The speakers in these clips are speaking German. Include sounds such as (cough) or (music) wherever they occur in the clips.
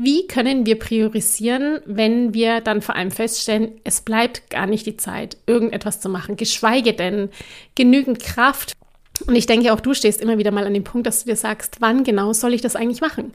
Wie können wir priorisieren, wenn wir dann vor allem feststellen, es bleibt gar nicht die Zeit, irgendetwas zu machen, geschweige denn genügend Kraft. Und ich denke, auch du stehst immer wieder mal an dem Punkt, dass du dir sagst, wann genau soll ich das eigentlich machen?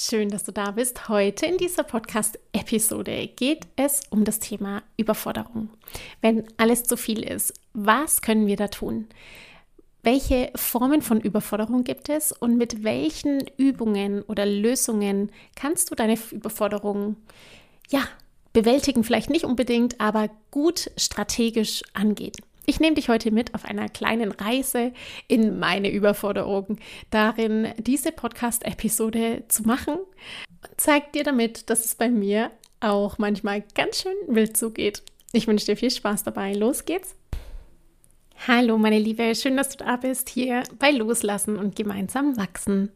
Schön, dass du da bist. Heute in dieser Podcast-Episode geht es um das Thema Überforderung. Wenn alles zu viel ist, was können wir da tun? Welche Formen von Überforderung gibt es und mit welchen Übungen oder Lösungen kannst du deine Überforderung ja bewältigen? Vielleicht nicht unbedingt, aber gut strategisch angehen. Ich nehme dich heute mit auf einer kleinen Reise in meine Überforderung, darin diese Podcast-Episode zu machen und zeige dir damit, dass es bei mir auch manchmal ganz schön wild zugeht. Ich wünsche dir viel Spaß dabei. Los geht's! Hallo, meine Liebe, schön, dass du da bist, hier bei Loslassen und gemeinsam wachsen.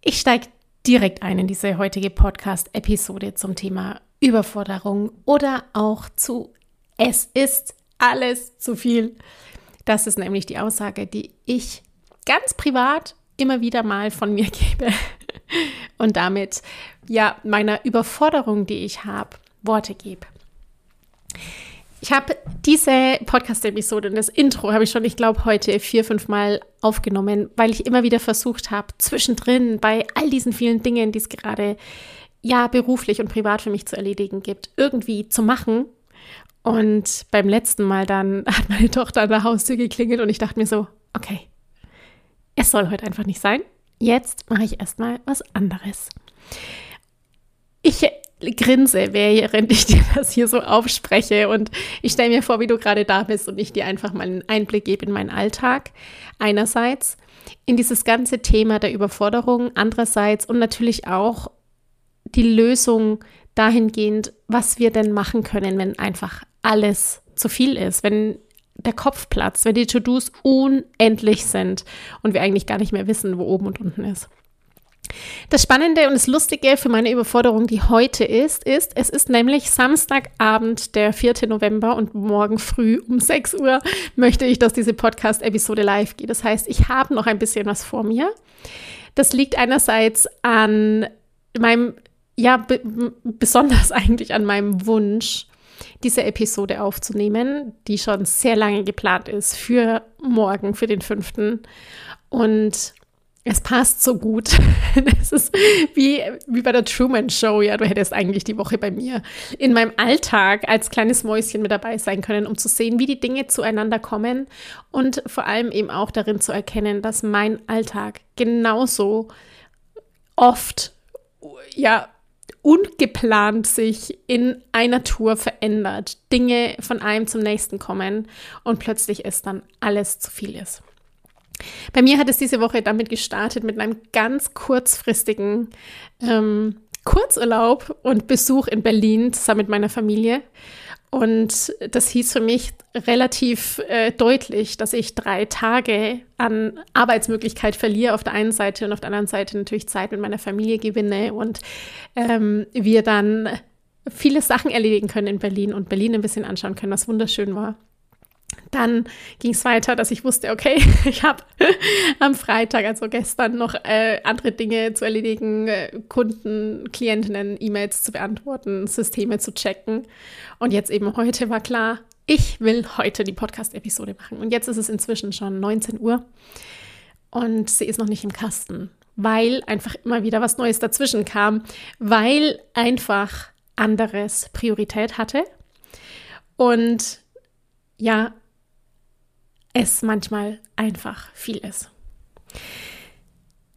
Ich steige direkt ein in diese heutige Podcast-Episode zum Thema Überforderung oder auch zu Es ist alles zu viel. Das ist nämlich die Aussage, die ich ganz privat immer wieder mal von mir (laughs) gebe und damit ja meiner Überforderung, die ich habe, Worte gebe. Ich habe diese Podcast-Episode und das Intro habe ich schon, ich glaube, heute vier, fünf Mal aufgenommen, weil ich immer wieder versucht habe, zwischendrin bei all diesen vielen Dingen, die es gerade ja beruflich und privat für mich zu erledigen gibt, irgendwie zu machen und beim letzten Mal dann (laughs) hat meine Tochter an der Haustür geklingelt und ich dachte mir so, okay, es soll heute einfach nicht sein. Jetzt mache ich erstmal was anderes. Ich grinse, während ich (laughs) dir das hier so aufspreche und ich stelle mir vor, wie du gerade da bist und ich dir einfach mal einen Einblick gebe in meinen Alltag. Einerseits in dieses ganze Thema der Überforderung, andererseits und natürlich auch die Lösung dahingehend, was wir denn machen können, wenn einfach alles zu viel ist, wenn der Kopf platzt, wenn die To-Dos unendlich sind und wir eigentlich gar nicht mehr wissen, wo oben und unten ist. Das Spannende und das Lustige für meine Überforderung, die heute ist, ist, es ist nämlich Samstagabend, der 4. November und morgen früh um 6 Uhr möchte ich, dass diese Podcast-Episode live geht. Das heißt, ich habe noch ein bisschen was vor mir. Das liegt einerseits an meinem, ja, besonders (laughs) eigentlich an meinem Wunsch, diese Episode aufzunehmen, die schon sehr lange geplant ist für morgen, für den fünften. Und es passt so gut. (laughs) Es ist wie, wie bei der Truman Show. Ja, du hättest eigentlich die Woche bei mir in meinem Alltag als kleines Mäuschen mit dabei sein können, um zu sehen, wie die Dinge zueinander kommen und vor allem eben auch darin zu erkennen, dass mein Alltag genauso oft, ja, ungeplant sich in einer Tour verändert, Dinge von einem zum nächsten kommen und plötzlich ist dann alles zu viel ist. Bei mir hat es diese Woche damit gestartet mit einem ganz kurzfristigen ähm, Kurzurlaub und Besuch in Berlin zusammen mit meiner Familie. Und das hieß für mich relativ äh, deutlich, dass ich drei Tage an Arbeitsmöglichkeit verliere auf der einen Seite und auf der anderen Seite natürlich Zeit mit meiner Familie gewinne und ähm, wir dann viele Sachen erledigen können in Berlin und Berlin ein bisschen anschauen können, was wunderschön war. Dann ging es weiter, dass ich wusste, okay, (laughs) ich habe am Freitag, also gestern, noch äh, andere Dinge zu erledigen, äh, Kunden, Klientinnen, E-Mails zu beantworten, Systeme zu checken. Und jetzt eben heute war klar, ich will heute die Podcast-Episode machen. Und jetzt ist es inzwischen schon 19 Uhr und sie ist noch nicht im Kasten, weil einfach immer wieder was Neues dazwischen kam, weil einfach anderes Priorität hatte. Und ja, es manchmal einfach viel ist.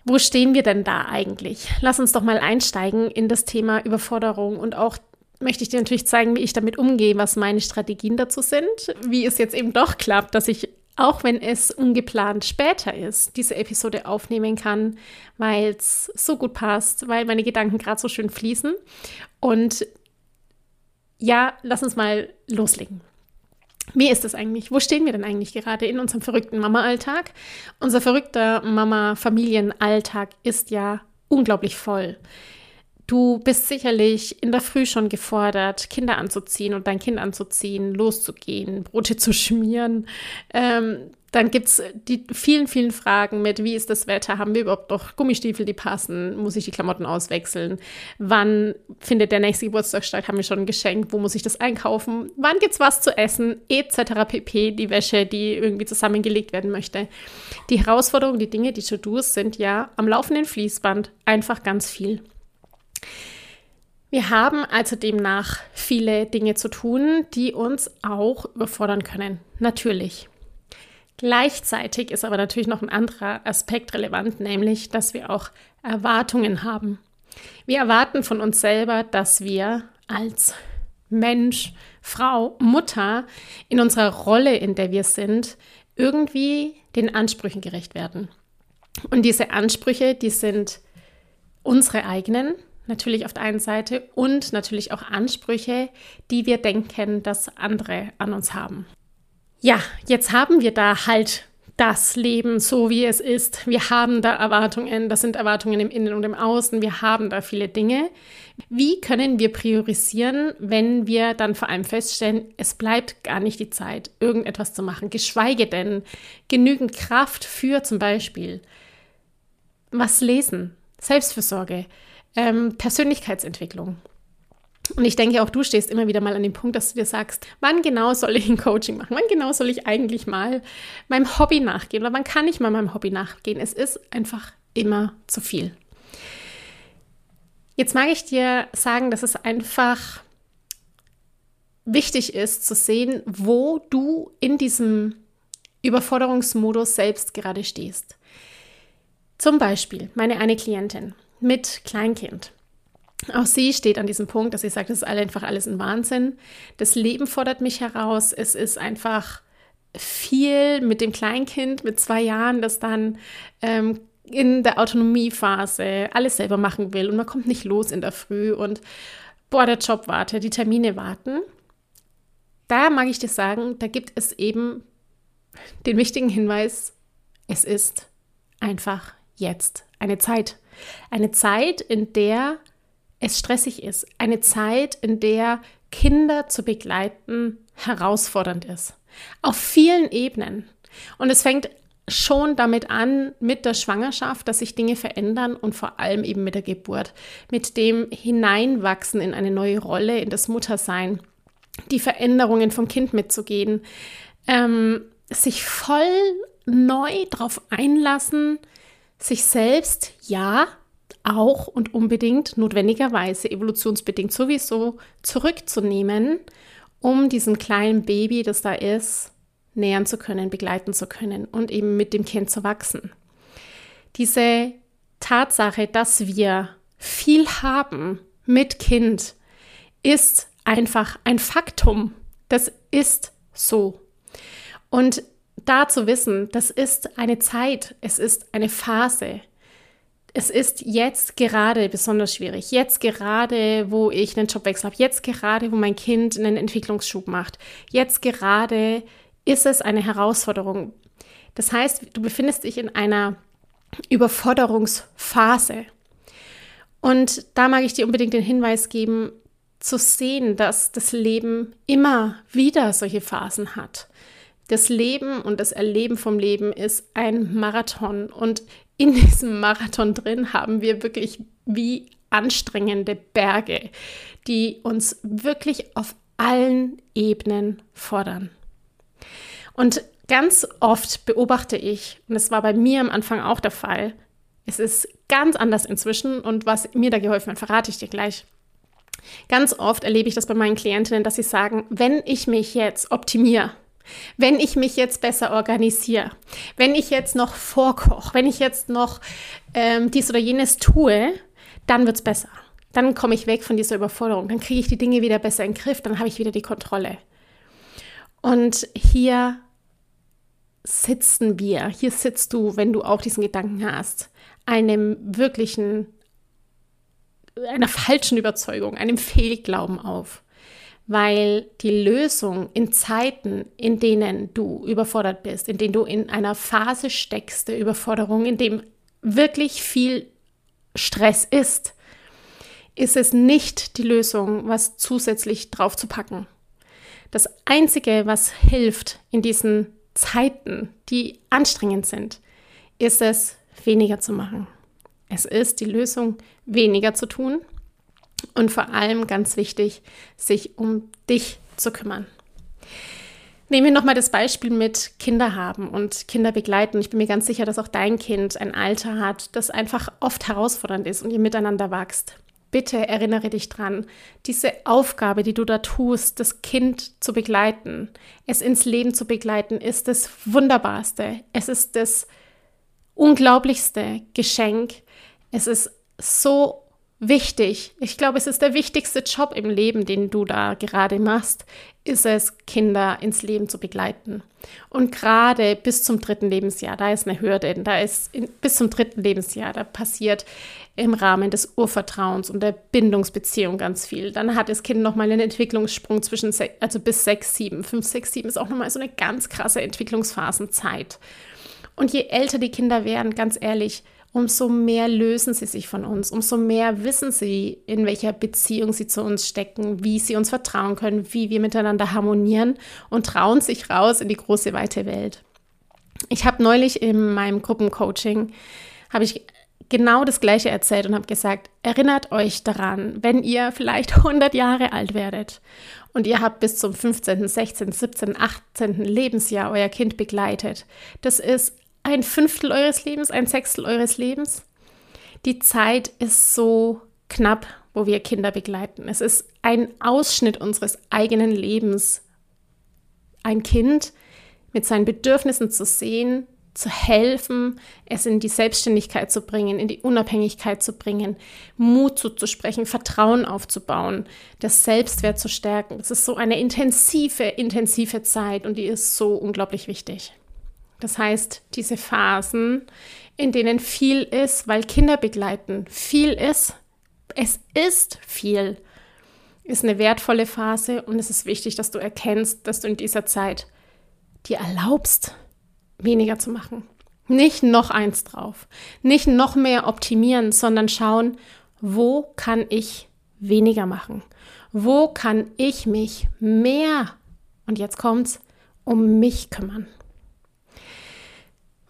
Wo stehen wir denn da eigentlich? Lass uns doch mal einsteigen in das Thema Überforderung und auch möchte ich dir natürlich zeigen, wie ich damit umgehe, was meine Strategien dazu sind, wie es jetzt eben doch klappt, dass ich, auch wenn es ungeplant später ist, diese Episode aufnehmen kann, weil es so gut passt, weil meine Gedanken gerade so schön fließen. Und ja, lass uns mal loslegen. Wie ist das eigentlich? Wo stehen wir denn eigentlich gerade in unserem verrückten Mama-Alltag? Unser verrückter Mama-Familienalltag ist ja unglaublich voll. Du bist sicherlich in der Früh schon gefordert, Kinder anzuziehen und dein Kind anzuziehen, loszugehen, Brote zu schmieren. Ähm, dann gibt es die vielen, vielen Fragen mit, wie ist das Wetter? Haben wir überhaupt noch Gummistiefel, die passen? Muss ich die Klamotten auswechseln? Wann findet der nächste Geburtstag statt? Haben wir schon ein Geschenk? Wo muss ich das einkaufen? Wann gibt es was zu essen? Etc. pp. Die Wäsche, die irgendwie zusammengelegt werden möchte. Die Herausforderungen, die Dinge, die To-Dos sind ja am laufenden Fließband einfach ganz viel. Wir haben also demnach viele Dinge zu tun, die uns auch überfordern können. Natürlich. Gleichzeitig ist aber natürlich noch ein anderer Aspekt relevant, nämlich, dass wir auch Erwartungen haben. Wir erwarten von uns selber, dass wir als Mensch, Frau, Mutter in unserer Rolle, in der wir sind, irgendwie den Ansprüchen gerecht werden. Und diese Ansprüche, die sind unsere eigenen, natürlich auf der einen Seite, und natürlich auch Ansprüche, die wir denken, dass andere an uns haben. Ja, jetzt haben wir da halt das Leben so, wie es ist. Wir haben da Erwartungen, das sind Erwartungen im Innen und im Außen, wir haben da viele Dinge. Wie können wir priorisieren, wenn wir dann vor allem feststellen, es bleibt gar nicht die Zeit, irgendetwas zu machen, geschweige denn genügend Kraft für zum Beispiel was lesen, Selbstfürsorge, ähm, Persönlichkeitsentwicklung. Und ich denke, auch du stehst immer wieder mal an dem Punkt, dass du dir sagst, wann genau soll ich ein Coaching machen? Wann genau soll ich eigentlich mal meinem Hobby nachgehen? Oder wann kann ich mal meinem Hobby nachgehen? Es ist einfach immer zu viel. Jetzt mag ich dir sagen, dass es einfach wichtig ist zu sehen, wo du in diesem Überforderungsmodus selbst gerade stehst. Zum Beispiel meine eine Klientin mit Kleinkind. Auch sie steht an diesem Punkt, dass sie sagt, es ist einfach alles ein Wahnsinn. Das Leben fordert mich heraus. Es ist einfach viel mit dem Kleinkind mit zwei Jahren, das dann ähm, in der Autonomiephase alles selber machen will und man kommt nicht los in der Früh und boah, der Job wartet, die Termine warten. Da mag ich dir sagen, da gibt es eben den wichtigen Hinweis, es ist einfach jetzt eine Zeit. Eine Zeit, in der es stressig ist. Eine Zeit, in der Kinder zu begleiten herausfordernd ist. Auf vielen Ebenen. Und es fängt schon damit an, mit der Schwangerschaft, dass sich Dinge verändern und vor allem eben mit der Geburt, mit dem Hineinwachsen in eine neue Rolle, in das Muttersein, die Veränderungen vom Kind mitzugehen, ähm, sich voll neu darauf einlassen, sich selbst, ja, auch und unbedingt notwendigerweise evolutionsbedingt sowieso zurückzunehmen, um diesem kleinen Baby, das da ist, nähern zu können, begleiten zu können und eben mit dem Kind zu wachsen. Diese Tatsache, dass wir viel haben mit Kind, ist einfach ein Faktum. Das ist so. Und da zu wissen, das ist eine Zeit, es ist eine Phase, es ist jetzt gerade besonders schwierig. Jetzt gerade, wo ich einen Jobwechsel habe. Jetzt gerade, wo mein Kind einen Entwicklungsschub macht. Jetzt gerade ist es eine Herausforderung. Das heißt, du befindest dich in einer Überforderungsphase. Und da mag ich dir unbedingt den Hinweis geben, zu sehen, dass das Leben immer wieder solche Phasen hat. Das Leben und das Erleben vom Leben ist ein Marathon und in diesem Marathon drin haben wir wirklich wie anstrengende Berge, die uns wirklich auf allen Ebenen fordern. Und ganz oft beobachte ich, und das war bei mir am Anfang auch der Fall, es ist ganz anders inzwischen und was mir da geholfen hat, verrate ich dir gleich. Ganz oft erlebe ich das bei meinen Klientinnen, dass sie sagen, wenn ich mich jetzt optimiere, wenn ich mich jetzt besser organisiere, wenn ich jetzt noch vorkoche, wenn ich jetzt noch ähm, dies oder jenes tue, dann wird es besser. Dann komme ich weg von dieser Überforderung, dann kriege ich die Dinge wieder besser in den Griff, dann habe ich wieder die Kontrolle. Und hier sitzen wir, hier sitzt du, wenn du auch diesen Gedanken hast, einem wirklichen, einer falschen Überzeugung, einem Fehlglauben auf. Weil die Lösung in Zeiten, in denen du überfordert bist, in denen du in einer Phase steckst der Überforderung, in dem wirklich viel Stress ist, ist es nicht die Lösung, was zusätzlich drauf zu packen. Das Einzige, was hilft in diesen Zeiten, die anstrengend sind, ist es, weniger zu machen. Es ist die Lösung, weniger zu tun und vor allem ganz wichtig, sich um dich zu kümmern. Nehmen wir nochmal das Beispiel mit Kinder haben und Kinder begleiten. Ich bin mir ganz sicher, dass auch dein Kind ein Alter hat, das einfach oft herausfordernd ist und ihr miteinander wächst. Bitte erinnere dich dran, diese Aufgabe, die du da tust, das Kind zu begleiten, es ins Leben zu begleiten, ist das Wunderbarste. Es ist das unglaublichste Geschenk. Es ist so wichtig. Ich glaube, es ist der wichtigste Job im Leben, den du da gerade machst, ist es, Kinder ins Leben zu begleiten. Und gerade bis zum dritten Lebensjahr, da ist eine Hürde, da ist in, bis zum dritten Lebensjahr, da passiert im Rahmen des Urvertrauens und der Bindungsbeziehung ganz viel. Dann hat das Kind nochmal einen Entwicklungssprung zwischen, also bis sechs, sieben, fünf, sechs, sieben ist auch nochmal so eine ganz krasse Entwicklungsphasenzeit. Und je älter die Kinder werden, ganz ehrlich, umso mehr lösen sie sich von uns, umso mehr wissen sie, in welcher Beziehung sie zu uns stecken, wie sie uns vertrauen können, wie wir miteinander harmonieren und trauen sich raus in die große, weite Welt. Ich habe neulich in meinem Gruppencoaching, habe ich genau das Gleiche erzählt und habe gesagt, erinnert euch daran, wenn ihr vielleicht (laughs) 100 Jahre alt werdet und ihr habt bis zum 15., 16., 17., 18. Lebensjahr euer Kind begleitet. Das ist ein Fünftel eures Lebens, ein Sechstel eures Lebens. Die Zeit ist so knapp, wo wir Kinder begleiten. Es ist ein Ausschnitt unseres eigenen Lebens. Ein Kind mit seinen Bedürfnissen zu sehen, zu helfen, es in die Selbstständigkeit zu bringen, in die Unabhängigkeit zu bringen, Mut zuzusprechen, Vertrauen aufzubauen, das Selbstwert zu stärken. Es ist so eine intensive, intensive Zeit und die ist so unglaublich wichtig. Das heißt, diese Phasen, in denen viel ist, weil Kinder begleiten, viel ist, es ist viel, ist eine wertvolle Phase und es ist wichtig, dass du erkennst, dass du in dieser Zeit dir erlaubst, weniger zu machen. Nicht noch eins drauf, nicht noch mehr optimieren, sondern schauen, wo kann ich weniger machen? Wo kann ich mich mehr, und jetzt kommt's, um mich kümmern?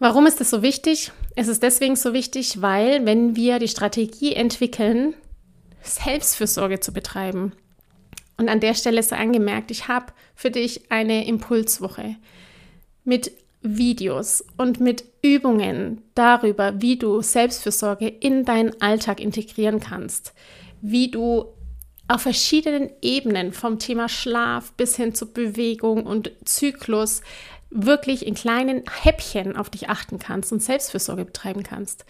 Warum ist das so wichtig? Es ist deswegen so wichtig, weil wenn wir die Strategie entwickeln, Selbstfürsorge zu betreiben, und an der Stelle sei angemerkt, ich habe für dich eine Impulswoche mit Videos und mit Übungen darüber, wie du Selbstfürsorge in deinen Alltag integrieren kannst, wie du auf verschiedenen Ebenen vom Thema Schlaf bis hin zu Bewegung und Zyklus wirklich in kleinen Häppchen auf dich achten kannst und Selbstfürsorge betreiben kannst.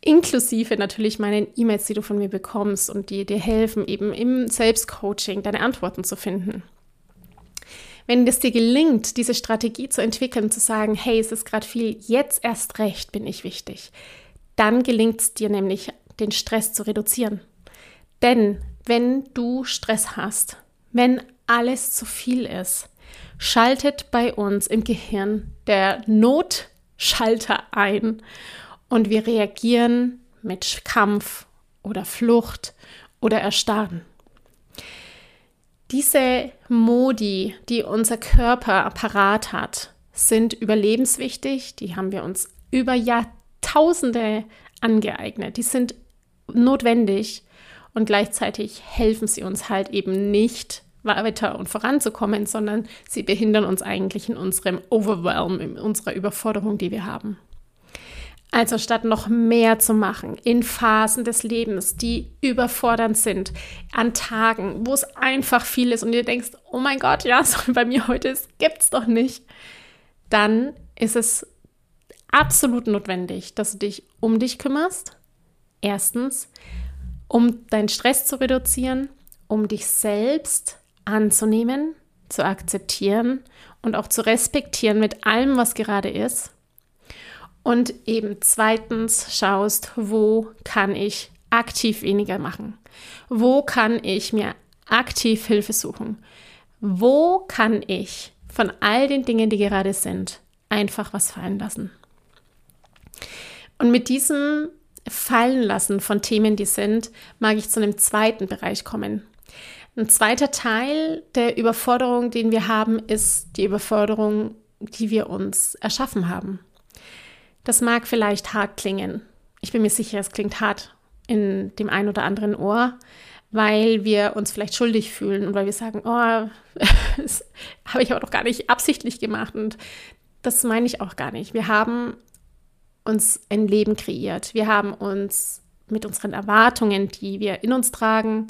Inklusive natürlich meinen E-Mails, die du von mir bekommst und die dir helfen, eben im Selbstcoaching deine Antworten zu finden. Wenn es dir gelingt, diese Strategie zu entwickeln, zu sagen, hey, es ist gerade viel, jetzt erst recht bin ich wichtig, dann gelingt es dir nämlich, den Stress zu reduzieren. Denn wenn du Stress hast, wenn alles zu viel ist, schaltet bei uns im Gehirn der Notschalter ein und wir reagieren mit Kampf oder Flucht oder Erstarren. Diese Modi, die unser Körper apparat hat, sind überlebenswichtig. Die haben wir uns über Jahrtausende angeeignet. Die sind notwendig und gleichzeitig helfen sie uns halt eben nicht weiter und voranzukommen, sondern sie behindern uns eigentlich in unserem Overwhelm, in unserer Überforderung, die wir haben. Also statt noch mehr zu machen in Phasen des Lebens, die überfordernd sind, an Tagen, wo es einfach viel ist und du denkst, oh mein Gott, ja, (laughs) so bei mir heute ist, gibt's doch nicht, dann ist es absolut notwendig, dass du dich um dich kümmerst. Erstens, um deinen Stress zu reduzieren, um dich selbst anzunehmen, zu akzeptieren und auch zu respektieren mit allem, was gerade ist. Und eben zweitens schaust, wo kann ich aktiv weniger machen? Wo kann ich mir aktiv Hilfe suchen? Wo kann ich von all den Dingen, die gerade sind, einfach was fallen lassen? Und mit diesem Fallenlassen von Themen, die sind, mag ich zu einem zweiten Bereich kommen. Ein zweiter Teil der Überforderung, den wir haben, ist die Überforderung, die wir uns erschaffen haben. Das mag vielleicht hart klingen. Ich bin mir sicher, es klingt hart in dem einen oder anderen Ohr, weil wir uns vielleicht schuldig fühlen und weil wir sagen, oh, (laughs) das habe ich aber doch gar nicht absichtlich gemacht und das meine ich auch gar nicht. Wir haben uns ein Leben kreiert. Wir haben uns mit unseren Erwartungen, die wir in uns tragen,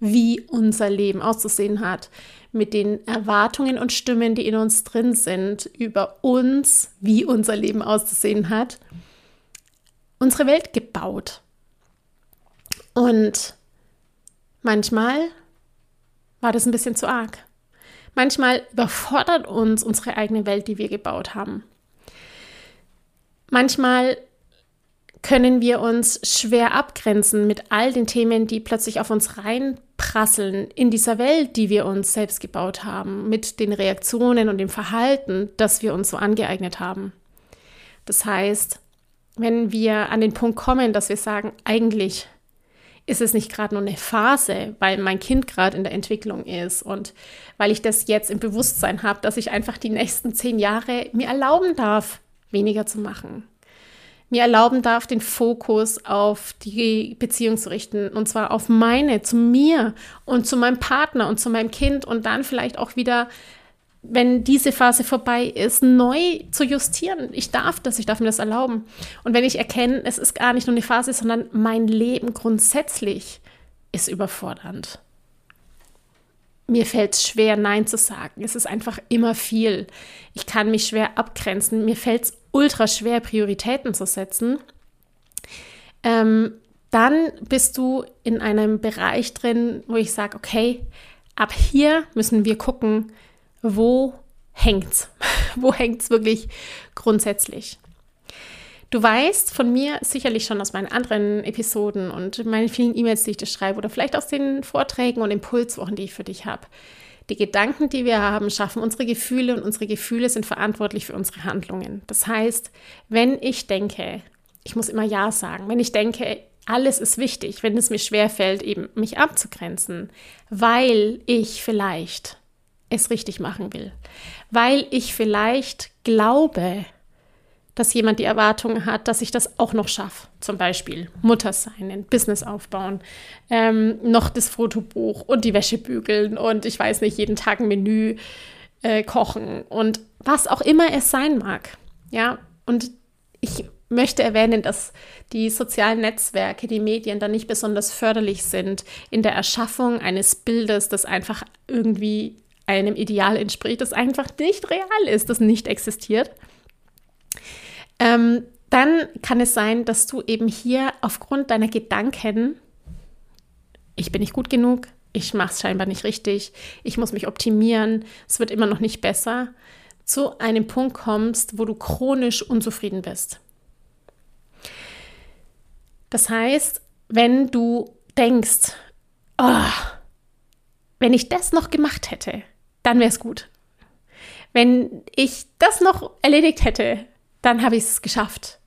wie unser Leben auszusehen hat, mit den Erwartungen und Stimmen, die in uns drin sind, über uns, wie unser Leben auszusehen hat, unsere Welt gebaut. Und manchmal war das ein bisschen zu arg. Manchmal überfordert uns unsere eigene Welt, die wir gebaut haben. Manchmal können wir uns schwer abgrenzen mit all den Themen, die plötzlich auf uns reinprasseln in dieser Welt, die wir uns selbst gebaut haben, mit den Reaktionen und dem Verhalten, das wir uns so angeeignet haben. Das heißt, wenn wir an den Punkt kommen, dass wir sagen, eigentlich ist es nicht gerade nur eine Phase, weil mein Kind gerade in der Entwicklung ist und weil ich das jetzt im Bewusstsein habe, dass ich einfach die nächsten zehn Jahre mir erlauben darf, weniger zu machen, mir erlauben darf, den Fokus auf die Beziehung zu richten. Und zwar auf meine, zu mir und zu meinem Partner und zu meinem Kind und dann vielleicht auch wieder, wenn diese Phase vorbei ist, neu zu justieren. Ich darf das, ich darf mir das erlauben. Und wenn ich erkenne, es ist gar nicht nur eine Phase, sondern mein Leben grundsätzlich ist überfordernd. Mir fällt es schwer, Nein zu sagen. Es ist einfach immer viel. Ich kann mich schwer abgrenzen. Mir fällt es ultra schwer, Prioritäten zu setzen, ähm, dann bist du in einem Bereich drin, wo ich sage, okay, ab hier müssen wir gucken, wo hängt's? (laughs) wo hängt's wirklich grundsätzlich? Du weißt von mir sicherlich schon aus meinen anderen Episoden und meinen vielen E-Mails, die ich dir schreibe oder vielleicht aus den Vorträgen und Impulswochen, die ich für dich habe. Die Gedanken, die wir haben, schaffen unsere Gefühle und unsere Gefühle sind verantwortlich für unsere Handlungen. Das heißt, wenn ich denke, ich muss immer Ja sagen, wenn ich denke, alles ist wichtig, wenn es mir schwerfällt, eben mich abzugrenzen, weil ich vielleicht es richtig machen will, weil ich vielleicht glaube, dass jemand die Erwartung hat, dass ich das auch noch schaffe. Zum Beispiel Mutter sein, ein Business aufbauen, ähm, noch das Fotobuch und die Wäsche bügeln und ich weiß nicht, jeden Tag ein Menü äh, kochen und was auch immer es sein mag. Ja, und ich möchte erwähnen, dass die sozialen Netzwerke, die Medien da nicht besonders förderlich sind in der Erschaffung eines Bildes, das einfach irgendwie einem Ideal entspricht, das einfach nicht real ist, das nicht existiert ähm, dann kann es sein, dass du eben hier aufgrund deiner Gedanken, ich bin nicht gut genug, ich mache es scheinbar nicht richtig, ich muss mich optimieren, es wird immer noch nicht besser, zu einem Punkt kommst, wo du chronisch unzufrieden bist. Das heißt, wenn du denkst, oh, wenn ich das noch gemacht hätte, dann wäre es gut. Wenn ich das noch erledigt hätte, dann habe ich es geschafft.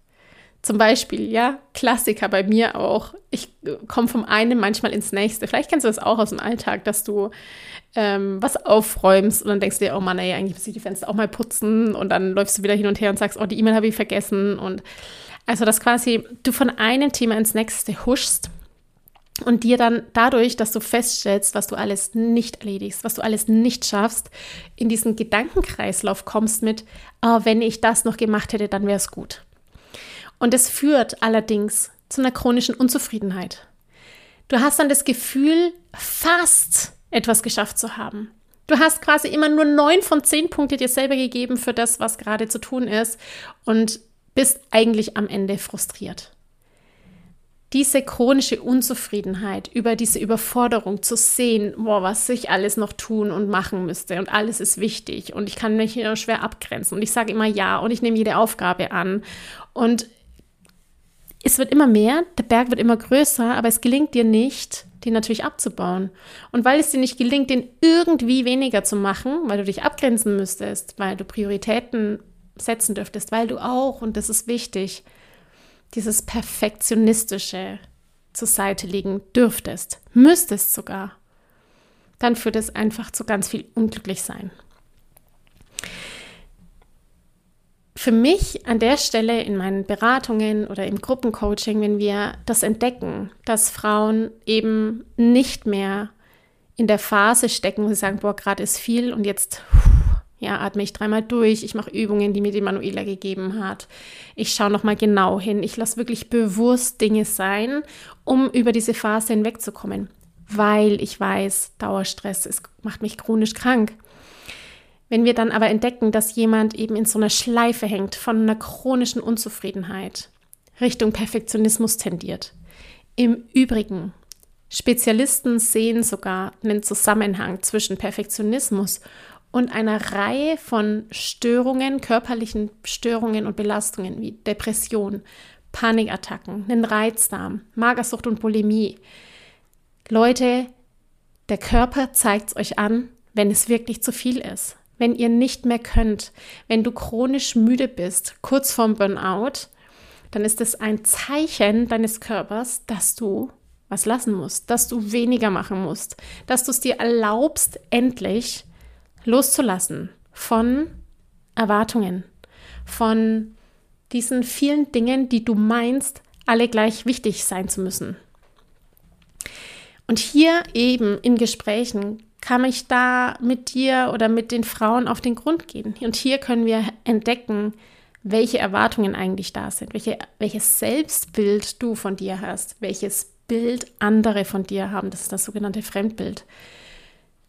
Zum Beispiel, ja, Klassiker bei mir auch. Ich komme vom einen manchmal ins nächste. Vielleicht kennst du das auch aus dem Alltag, dass du ähm, was aufräumst und dann denkst du dir, oh Mann, ey, eigentlich muss ich die Fenster auch mal putzen und dann läufst du wieder hin und her und sagst, oh, die E-Mail habe ich vergessen und also, dass quasi du von einem Thema ins nächste huschst und dir dann dadurch, dass du feststellst, was du alles nicht erledigst, was du alles nicht schaffst, in diesen Gedankenkreislauf kommst mit, oh, wenn ich das noch gemacht hätte, dann wäre es gut. Und es führt allerdings zu einer chronischen Unzufriedenheit. Du hast dann das Gefühl, fast etwas geschafft zu haben. Du hast quasi immer nur neun von zehn Punkte dir selber gegeben für das, was gerade zu tun ist und bist eigentlich am Ende frustriert. Diese chronische Unzufriedenheit über diese Überforderung zu sehen, boah, was ich alles noch tun und machen müsste und alles ist wichtig und ich kann mich hier schwer abgrenzen und ich sage immer ja und ich nehme jede Aufgabe an und es wird immer mehr, der Berg wird immer größer, aber es gelingt dir nicht, den natürlich abzubauen. Und weil es dir nicht gelingt, den irgendwie weniger zu machen, weil du dich abgrenzen müsstest, weil du Prioritäten setzen dürftest, weil du auch, und das ist wichtig, dieses Perfektionistische zur Seite legen dürftest, müsstest sogar, dann führt es einfach zu ganz viel Unglücklichsein. Für mich an der Stelle in meinen Beratungen oder im Gruppencoaching, wenn wir das entdecken, dass Frauen eben nicht mehr in der Phase stecken, wo sie sagen, boah, gerade ist viel und jetzt ja, atme ich dreimal durch, ich mache Übungen, die mir die Manuela gegeben hat. Ich schaue nochmal genau hin, ich lasse wirklich bewusst Dinge sein, um über diese Phase hinwegzukommen, weil ich weiß, Dauerstress ist, macht mich chronisch krank. Wenn wir dann aber entdecken, dass jemand eben in so einer Schleife hängt von einer chronischen Unzufriedenheit, Richtung Perfektionismus tendiert. Im Übrigen, Spezialisten sehen sogar einen Zusammenhang zwischen Perfektionismus und einer Reihe von Störungen, körperlichen Störungen und Belastungen wie Depression, Panikattacken, einen Reizdarm, Magersucht und Bulimie. Leute, der Körper zeigt es euch an, wenn es wirklich zu viel ist. Wenn ihr nicht mehr könnt, wenn du chronisch müde bist, kurz vorm Burnout, dann ist es ein Zeichen deines Körpers, dass du was lassen musst, dass du weniger machen musst, dass du es dir erlaubst, endlich loszulassen von Erwartungen, von diesen vielen Dingen, die du meinst, alle gleich wichtig sein zu müssen. Und hier eben in Gesprächen kann ich da mit dir oder mit den Frauen auf den Grund gehen. Und hier können wir entdecken, welche Erwartungen eigentlich da sind, welche, welches Selbstbild du von dir hast, welches Bild andere von dir haben. Das ist das sogenannte Fremdbild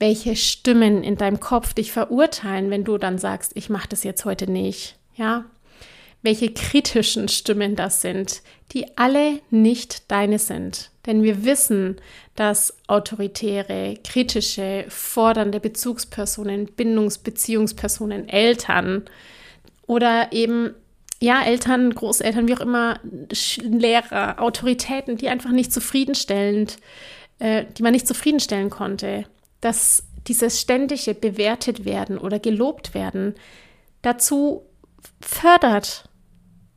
welche Stimmen in deinem Kopf dich verurteilen, wenn du dann sagst, ich mache das jetzt heute nicht, ja? Welche kritischen Stimmen das sind, die alle nicht deine sind. Denn wir wissen, dass autoritäre, kritische, fordernde Bezugspersonen, Bindungsbeziehungspersonen, Eltern oder eben ja, Eltern, Großeltern, wie auch immer, Lehrer, Autoritäten, die einfach nicht zufriedenstellend, äh, die man nicht zufriedenstellen konnte, dass dieses ständige bewertet werden oder gelobt werden dazu fördert,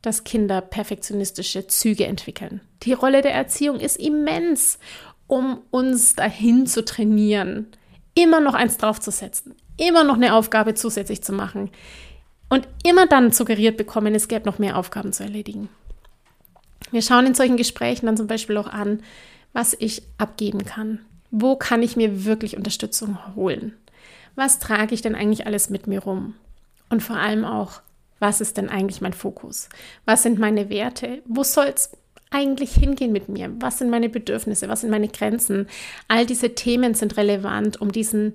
dass Kinder perfektionistische Züge entwickeln. Die Rolle der Erziehung ist immens, um uns dahin zu trainieren, immer noch eins draufzusetzen, immer noch eine Aufgabe zusätzlich zu machen und immer dann suggeriert bekommen, es gäbe noch mehr Aufgaben zu erledigen. Wir schauen in solchen Gesprächen dann zum Beispiel auch an, was ich abgeben kann. Wo kann ich mir wirklich Unterstützung holen? Was trage ich denn eigentlich alles mit mir rum? Und vor allem auch, was ist denn eigentlich mein Fokus? Was sind meine Werte? Wo soll es eigentlich hingehen mit mir? Was sind meine Bedürfnisse? Was sind meine Grenzen? All diese Themen sind relevant, um diesen,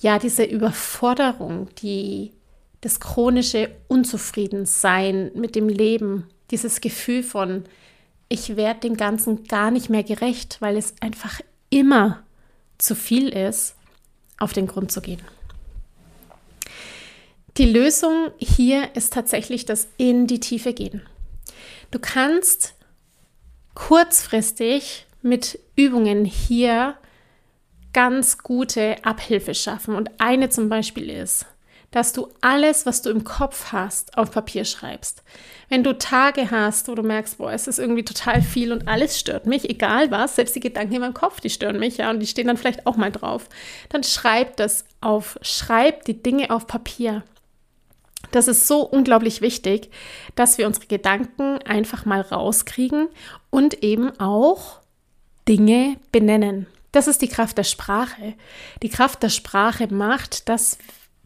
ja, diese Überforderung, die, das chronische Unzufriedensein mit dem Leben, dieses Gefühl von, ich werde dem Ganzen gar nicht mehr gerecht, weil es einfach immer zu viel ist, auf den Grund zu gehen. Die Lösung hier ist tatsächlich das in die Tiefe gehen. Du kannst kurzfristig mit Übungen hier ganz gute Abhilfe schaffen. Und eine zum Beispiel ist, dass du alles, was du im Kopf hast, auf Papier schreibst. Wenn du Tage hast, wo du merkst, boah, es ist irgendwie total viel und alles stört mich, egal was, selbst die Gedanken in meinem Kopf, die stören mich, ja, und die stehen dann vielleicht auch mal drauf, dann schreib das auf, schreib die Dinge auf Papier. Das ist so unglaublich wichtig, dass wir unsere Gedanken einfach mal rauskriegen und eben auch Dinge benennen. Das ist die Kraft der Sprache. Die Kraft der Sprache macht, dass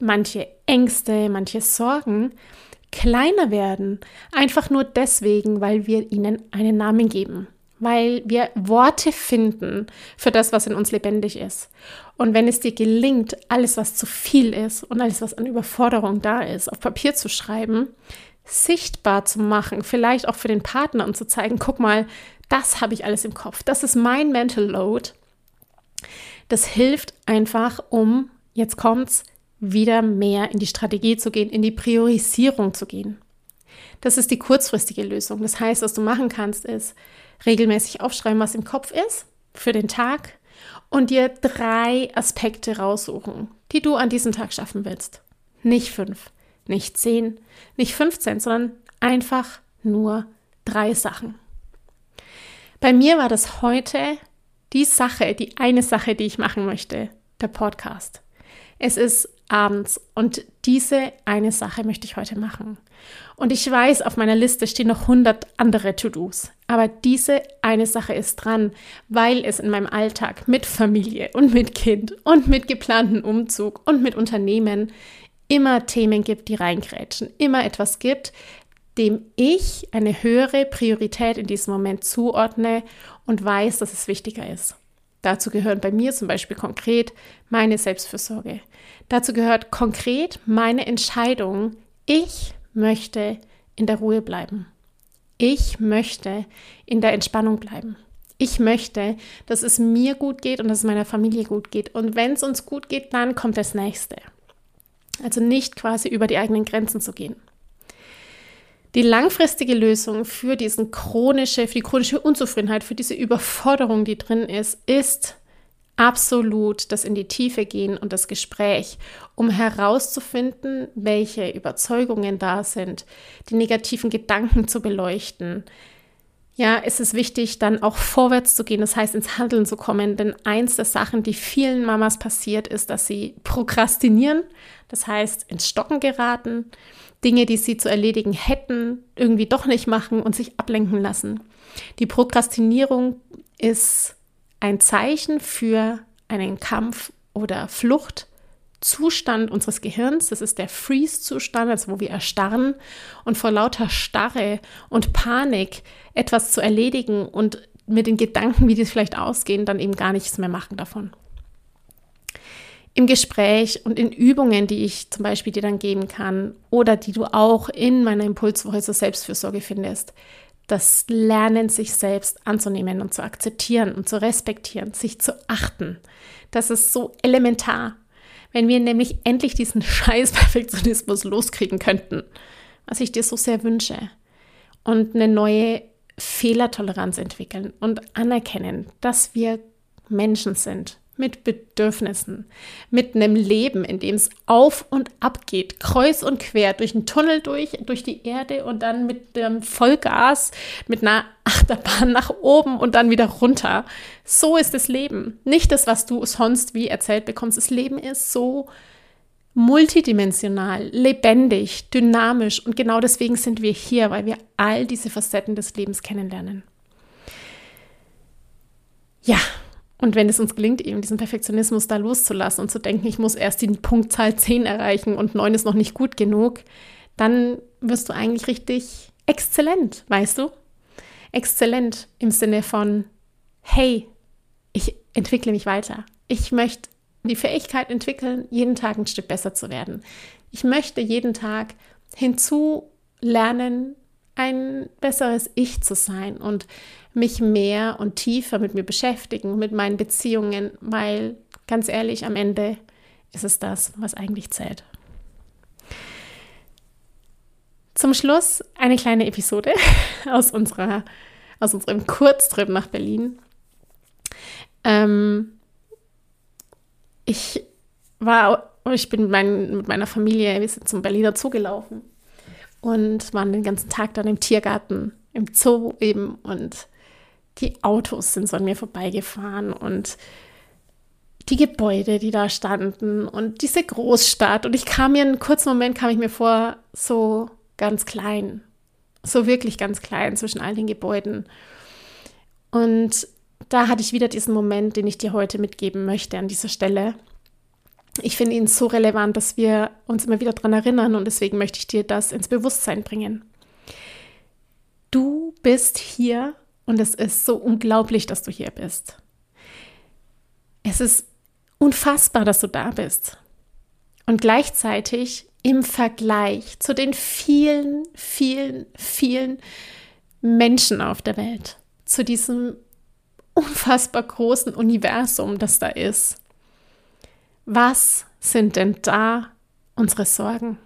manche Ängste, manche Sorgen kleiner werden. Einfach nur deswegen, weil wir ihnen einen Namen geben. Weil wir Worte finden für das, was in uns lebendig ist. Und wenn es dir gelingt, alles, was zu viel ist und alles, was an Überforderung da ist, auf Papier zu schreiben, sichtbar zu machen, vielleicht auch für den Partner und zu zeigen, guck mal, das habe ich alles im Kopf. Das ist mein Mental Load. Das hilft einfach, um, jetzt kommt's, wieder mehr in die Strategie zu gehen, in die Priorisierung zu gehen. Das ist die kurzfristige Lösung. Das heißt, was du machen kannst, ist regelmäßig aufschreiben, was im Kopf ist für den Tag und dir drei Aspekte raussuchen, die du an diesem Tag schaffen willst. Nicht fünf, nicht zehn, nicht 15, sondern einfach nur drei Sachen. Bei mir war das heute die Sache, die eine Sache, die ich machen möchte, der Podcast. Es ist abends und diese eine Sache möchte ich heute machen. Und ich weiß, auf meiner Liste stehen noch 100 andere To-Dos, aber diese eine Sache ist dran, weil es in meinem Alltag mit Familie und mit Kind und mit geplanten Umzug und mit Unternehmen immer Themen gibt, die reingrätschen, immer etwas gibt, dem ich eine höhere Priorität in diesem Moment zuordne und weiß, dass es wichtiger ist. Dazu gehören bei mir zum Beispiel konkret meine Selbstfürsorge. Dazu gehört konkret meine Entscheidung, ich möchte in der Ruhe bleiben. Ich möchte in der Entspannung bleiben. Ich möchte, dass es mir gut geht und dass es meiner Familie gut geht. Und wenn es uns gut geht, dann kommt das nächste. Also nicht quasi über die eigenen Grenzen zu gehen. Die langfristige Lösung für diesen chronische, für die chronische Unzufriedenheit, für diese Überforderung, die drin ist, ist absolut das in die Tiefe gehen und das Gespräch, um herauszufinden, welche Überzeugungen da sind, die negativen Gedanken zu beleuchten. Ja, es ist wichtig, dann auch vorwärts zu gehen, das heißt ins Handeln zu kommen, denn eins der Sachen, die vielen Mamas passiert, ist, dass sie prokrastinieren, das heißt ins Stocken geraten, Dinge, die sie zu erledigen hätten, irgendwie doch nicht machen und sich ablenken lassen. Die Prokrastinierung ist ein Zeichen für einen Kampf- oder Fluchtzustand unseres Gehirns. Das ist der Freeze-Zustand, also wo wir erstarren und vor lauter Starre und Panik etwas zu erledigen und mit den Gedanken, wie die vielleicht ausgehen, dann eben gar nichts mehr machen davon im Gespräch und in Übungen, die ich zum Beispiel dir dann geben kann oder die du auch in meiner Impulswoche zur Selbstfürsorge findest. Das Lernen, sich selbst anzunehmen und zu akzeptieren und zu respektieren, sich zu achten. Das ist so elementar. Wenn wir nämlich endlich diesen (laughs) scheiß Perfektionismus loskriegen könnten, was ich dir so sehr wünsche, und eine neue Fehlertoleranz entwickeln und anerkennen, dass wir Menschen sind mit Bedürfnissen, mit einem Leben, in dem es auf und ab geht, kreuz und quer, durch einen Tunnel durch, durch die Erde und dann mit dem Vollgas, mit einer Achterbahn nach oben und dann wieder runter. So ist das Leben. Nicht das, was du sonst wie erzählt bekommst. Das Leben ist so multidimensional, lebendig, dynamisch und genau deswegen sind wir hier, weil wir all diese Facetten des Lebens kennenlernen. Ja, und wenn es uns gelingt, eben diesen Perfektionismus da loszulassen und zu denken, ich muss erst die Punktzahl (laughs) 10 erreichen und 9 ist noch nicht gut genug, dann wirst du eigentlich richtig exzellent, weißt du? Exzellent im Sinne von, hey, ich entwickle mich weiter. Ich möchte die Fähigkeit entwickeln, jeden Tag ein Stück besser zu werden. Ich möchte jeden Tag hinzu lernen, ein besseres Ich zu sein und mich mehr und tiefer mit mir beschäftigen, mit meinen Beziehungen, weil ganz ehrlich, am Ende ist es das, was eigentlich zählt. Zum Schluss eine kleine Episode (laughs) aus, unserer, aus unserem Kurztrip nach Berlin. Ähm, ich war, ich bin mein, mit meiner Familie, wir sind zum Berliner Zoo gelaufen und waren den ganzen Tag dann im Tiergarten, im Zoo eben und die Autos sind so an mir vorbeigefahren und die Gebäude, die da standen und diese Großstadt. Und ich kam mir, einen kurzen Moment kam ich mir vor, so ganz klein, so wirklich ganz klein zwischen all den Gebäuden. Und da hatte ich wieder diesen Moment, den ich dir heute mitgeben möchte an dieser Stelle. ich finde ihn so relevant, dass wir uns immer wieder daran erinnern und deswegen möchte ich dir das ins Bewusstsein bringen. Du bist hier und es ist so unglaublich, dass du hier bist. Es ist unfassbar, dass du da bist. Und gleichzeitig im Vergleich zu den vielen, vielen, vielen Menschen auf der Welt, zu diesem unfassbar großen Universum, das da ist. Was sind denn da unsere Sorgen?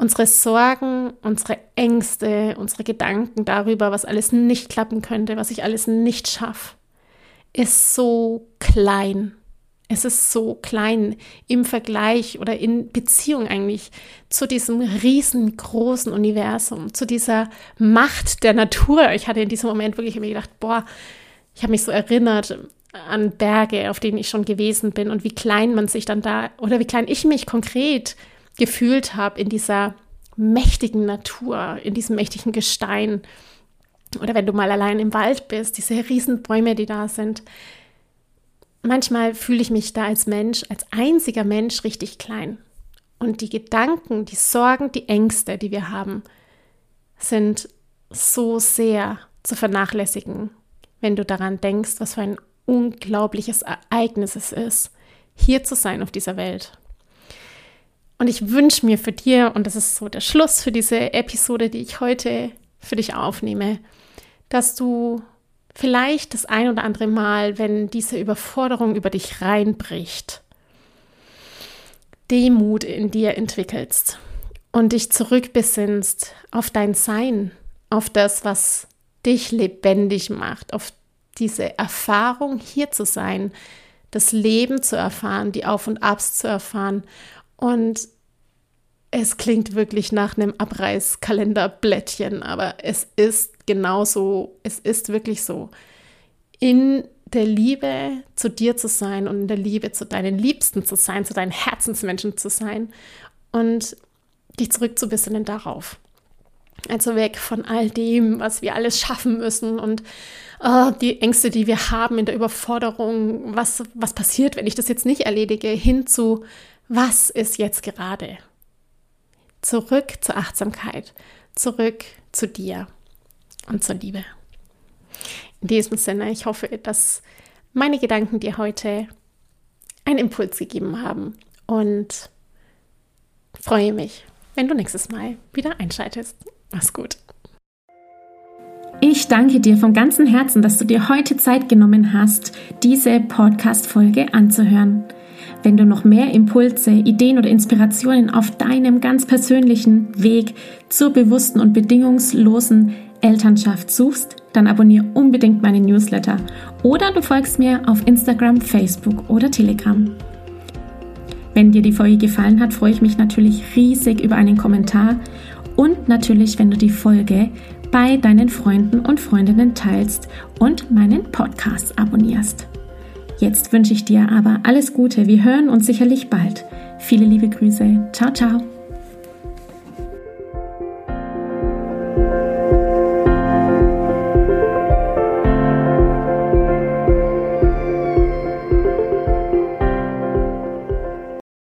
Unsere Sorgen, unsere Ängste, unsere Gedanken darüber, was alles nicht klappen könnte, was ich alles nicht schaffe, ist so klein. Es ist so klein im Vergleich oder in Beziehung eigentlich zu diesem riesengroßen Universum, zu dieser Macht der Natur. Ich hatte in diesem Moment wirklich mir gedacht, boah, ich habe mich so erinnert an Berge, auf denen ich schon gewesen bin und wie klein man sich dann da oder wie klein ich mich konkret gefühlt habe in dieser mächtigen Natur, in diesem mächtigen Gestein. Oder wenn du mal allein im Wald bist, diese riesen Bäume, die da sind manchmal fühle ich mich da als Mensch, als einziger Mensch richtig klein. Und die Gedanken, die Sorgen, die Ängste, die wir haben, sind so sehr zu vernachlässigen, wenn du daran denkst, was für ein unglaubliches Ereignis es ist, hier zu sein auf dieser Welt. Und ich wünsche mir für dir, und das ist so der Schluss für diese Episode, die ich heute für dich aufnehme, dass du vielleicht das ein oder andere Mal, wenn diese Überforderung über dich reinbricht, Demut in dir entwickelst und dich zurückbesinnst auf dein Sein, auf das, was dich lebendig macht, auf diese Erfahrung hier zu sein, das Leben zu erfahren, die Auf und Abs zu erfahren. Und es klingt wirklich nach einem Abreißkalenderblättchen, aber es ist genauso, es ist wirklich so. In der Liebe zu dir zu sein und in der Liebe zu deinen Liebsten zu sein, zu deinen Herzensmenschen zu sein und dich zurückzubesinnen darauf. Also weg von all dem, was wir alles schaffen müssen und oh, die Ängste, die wir haben in der Überforderung, was, was passiert, wenn ich das jetzt nicht erledige, hin zu, was ist jetzt gerade? Zurück zur Achtsamkeit, zurück zu dir und zur Liebe. In diesem Sinne, ich hoffe, dass meine Gedanken dir heute einen Impuls gegeben haben und freue mich, wenn du nächstes Mal wieder einschaltest. Mach's gut. Ich danke dir von ganzem Herzen, dass du dir heute Zeit genommen hast, diese Podcast-Folge anzuhören. Wenn du noch mehr Impulse, Ideen oder Inspirationen auf deinem ganz persönlichen Weg zur bewussten und bedingungslosen Elternschaft suchst, dann abonniere unbedingt meinen Newsletter oder du folgst mir auf Instagram, Facebook oder Telegram. Wenn dir die Folge gefallen hat, freue ich mich natürlich riesig über einen Kommentar und natürlich, wenn du die Folge bei deinen Freunden und Freundinnen teilst und meinen Podcast abonnierst. Jetzt wünsche ich dir aber alles Gute. Wir hören uns sicherlich bald. Viele liebe Grüße. Ciao, ciao.